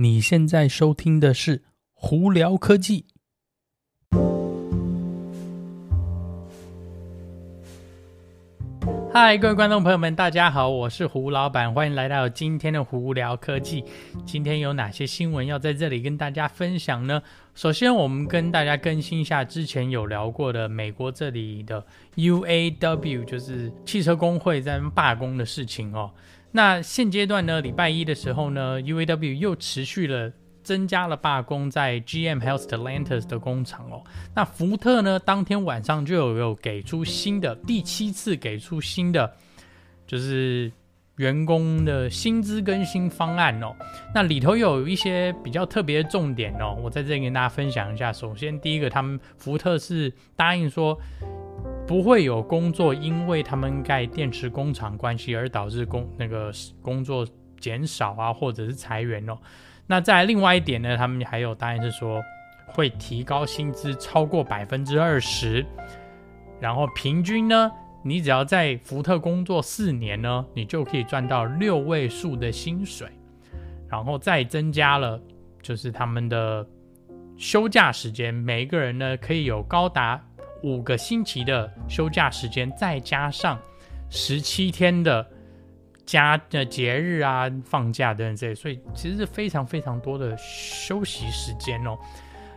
你现在收听的是胡聊科技。嗨，各位观众朋友们，大家好，我是胡老板，欢迎来到今天的胡聊科技。今天有哪些新闻要在这里跟大家分享呢？首先，我们跟大家更新一下之前有聊过的美国这里的 UAW，就是汽车工会在罢工的事情哦。那现阶段呢，礼拜一的时候呢，UAW 又持续了增加了罢工在 GM Stellantis 的工厂哦。那福特呢，当天晚上就有有给出新的第七次给出新的，就是员工的薪资更新方案哦。那里头有一些比较特别的重点哦，我在这里跟大家分享一下。首先，第一个，他们福特是答应说。不会有工作，因为他们盖电池工厂关系而导致工那个工作减少啊，或者是裁员哦。那在另外一点呢，他们还有答案是说会提高薪资超过百分之二十，然后平均呢，你只要在福特工作四年呢，你就可以赚到六位数的薪水，然后再增加了就是他们的休假时间，每一个人呢可以有高达。五个星期的休假时间，再加上十七天的加的节日啊、放假等等这些，所以其实是非常非常多的休息时间哦。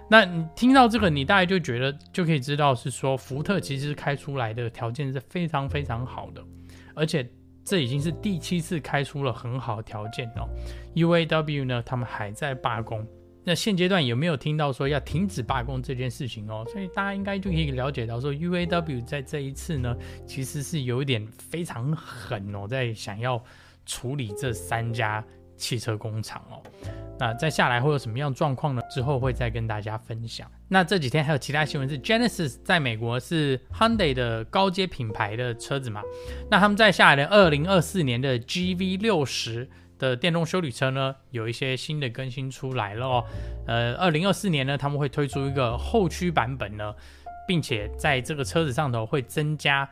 那你听到这个，你大概就觉得就可以知道是说，福特其实开出来的条件是非常非常好的，而且这已经是第七次开出了很好的条件哦。UAW 呢，他们还在罢工。那现阶段有没有听到说要停止罢工这件事情哦？所以大家应该就可以了解到说，UAW 在这一次呢，其实是有一点非常狠哦，在想要处理这三家汽车工厂哦。那再下来会有什么样状况呢？之后会再跟大家分享。那这几天还有其他新闻是，Genesis 在美国是 Hyundai 的高阶品牌的车子嘛？那他们在下来的二零二四年的 GV 六十。的电动修理车呢，有一些新的更新出来了哦。呃，二零二四年呢，他们会推出一个后驱版本呢，并且在这个车子上头会增加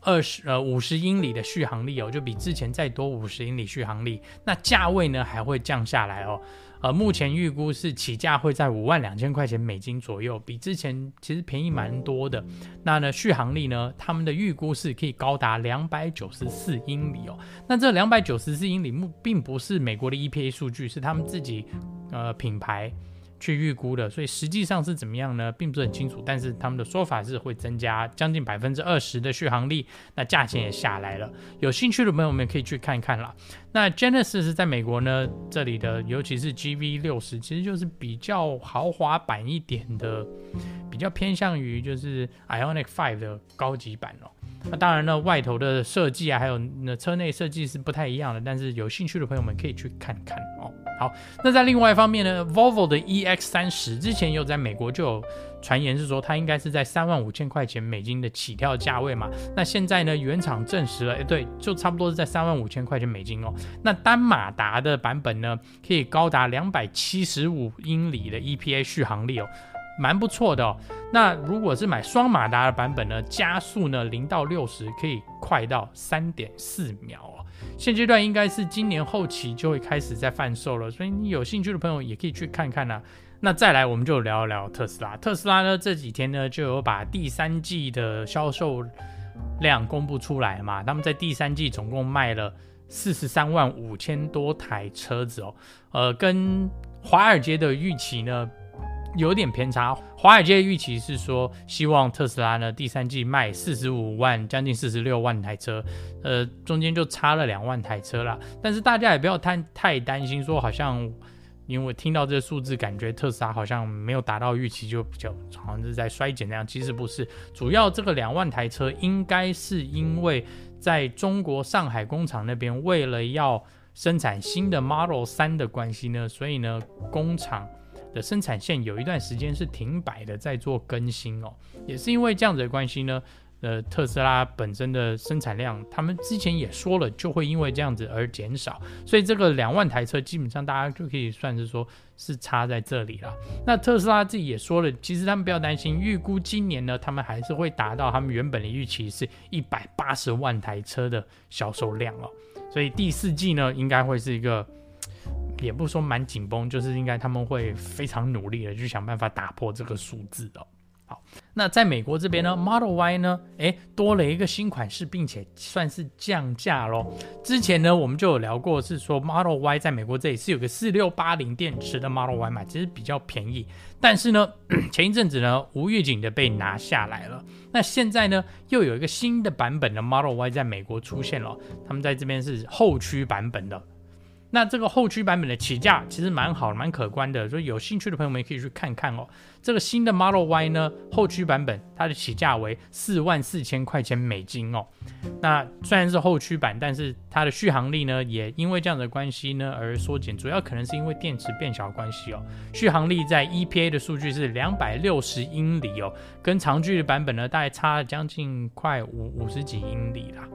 二十呃五十英里的续航力哦，就比之前再多五十英里续航力。那价位呢还会降下来哦。呃，目前预估是起价会在五万两千块钱美金左右，比之前其实便宜蛮多的。那呢，续航力呢，他们的预估是可以高达两百九十四英里哦。那这两百九十四英里，目并不是美国的 EPA 数据，是他们自己呃品牌。去预估的，所以实际上是怎么样呢？并不是很清楚。但是他们的说法是会增加将近百分之二十的续航力，那价钱也下来了。有兴趣的朋友们可以去看看啦。那 Genesis 在美国呢，这里的尤其是 GV 六十，其实就是比较豪华版一点的，比较偏向于就是 Ioniq Five 的高级版哦。那当然呢，外头的设计啊，还有那车内设计是不太一样的。但是有兴趣的朋友们可以去看看哦。好，那在另外一方面呢，Volvo 的 EX 三十之前有在美国就有传言是说它应该是在三万五千块钱美金的起跳价位嘛。那现在呢，原厂证实了，哎，对，就差不多是在三万五千块钱美金哦。那单马达的版本呢，可以高达两百七十五英里的 EPA 续航力哦。蛮不错的哦。那如果是买双马达的版本呢，加速呢零到六十可以快到三点四秒哦。现阶段应该是今年后期就会开始在贩售了，所以你有兴趣的朋友也可以去看看啊。那再来我们就聊一聊特斯拉。特斯拉呢这几天呢就有把第三季的销售量公布出来嘛，他们在第三季总共卖了四十三万五千多台车子哦，呃，跟华尔街的预期呢。有点偏差，华尔街预期是说，希望特斯拉呢第三季卖四十五万，将近四十六万台车，呃，中间就差了两万台车啦。但是大家也不要太太担心，说好像因为我听到这个数字，感觉特斯拉好像没有达到预期，就比较好像是在衰减那样。其实不是，主要这个两万台车应该是因为在中国上海工厂那边，为了要生产新的 Model 3的关系呢，所以呢工厂。的生产线有一段时间是停摆的，在做更新哦，也是因为这样子的关系呢，呃，特斯拉本身的生产量，他们之前也说了，就会因为这样子而减少，所以这个两万台车基本上大家就可以算是说是差在这里了。那特斯拉自己也说了，其实他们不要担心，预估今年呢，他们还是会达到他们原本的预期是一百八十万台车的销售量哦，所以第四季呢，应该会是一个。也不说蛮紧绷，就是应该他们会非常努力的去想办法打破这个数字哦。好，那在美国这边呢，Model Y 呢，诶，多了一个新款式，并且算是降价咯。之前呢，我们就有聊过，是说 Model Y 在美国这里是有个四六八零电池的 Model Y 嘛，其实比较便宜。但是呢，前一阵子呢，无预警的被拿下来了。那现在呢，又有一个新的版本的 Model Y 在美国出现了，他们在这边是后驱版本的。那这个后驱版本的起价其实蛮好，蛮可观的，所以有兴趣的朋友们可以去看看哦。这个新的 Model Y 呢，后驱版本它的起价为四万四千块钱美金哦。那虽然是后驱版，但是它的续航力呢，也因为这样的关系呢而缩减，主要可能是因为电池变小的关系哦。续航力在 EPA 的数据是两百六十英里哦，跟长距离版本呢大概差了将近快五五十几英里啦。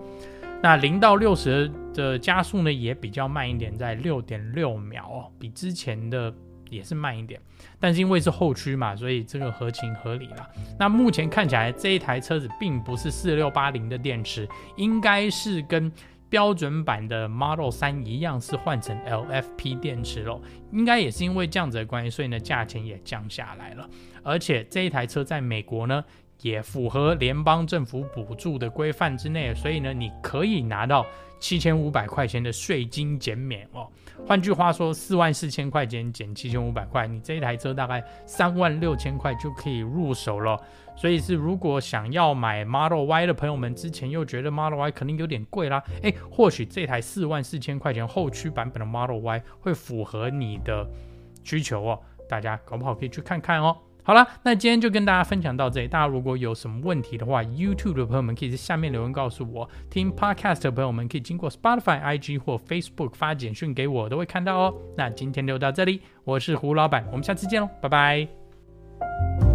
那零到六十的加速呢，也比较慢一点，在六点六秒哦，比之前的也是慢一点。但是因为是后驱嘛，所以这个合情合理啦。那目前看起来这一台车子并不是四六八零的电池，应该是跟标准版的 Model 3一样，是换成 LFP 电池喽。应该也是因为这样子的关系，所以呢价钱也降下来了。而且这一台车在美国呢，也符合联邦政府补助的规范之内，所以呢，你可以拿到七千五百块钱的税金减免哦。换句话说，四万四千块钱减七千五百块，你这一台车大概三万六千块就可以入手了。所以是如果想要买 Model Y 的朋友们，之前又觉得 Model Y 肯定有点贵啦，诶，或许这台四万四千块钱后驱版本的 Model Y 会符合你的需求哦。大家搞不好可以去看看哦。好了，那今天就跟大家分享到这里。大家如果有什么问题的话，YouTube 的朋友们可以在下面留言告诉我；听 Podcast 的朋友们可以经过 Spotify、IG 或 Facebook 发简讯给我，都会看到哦。那今天就到这里，我是胡老板，我们下次见喽，拜拜。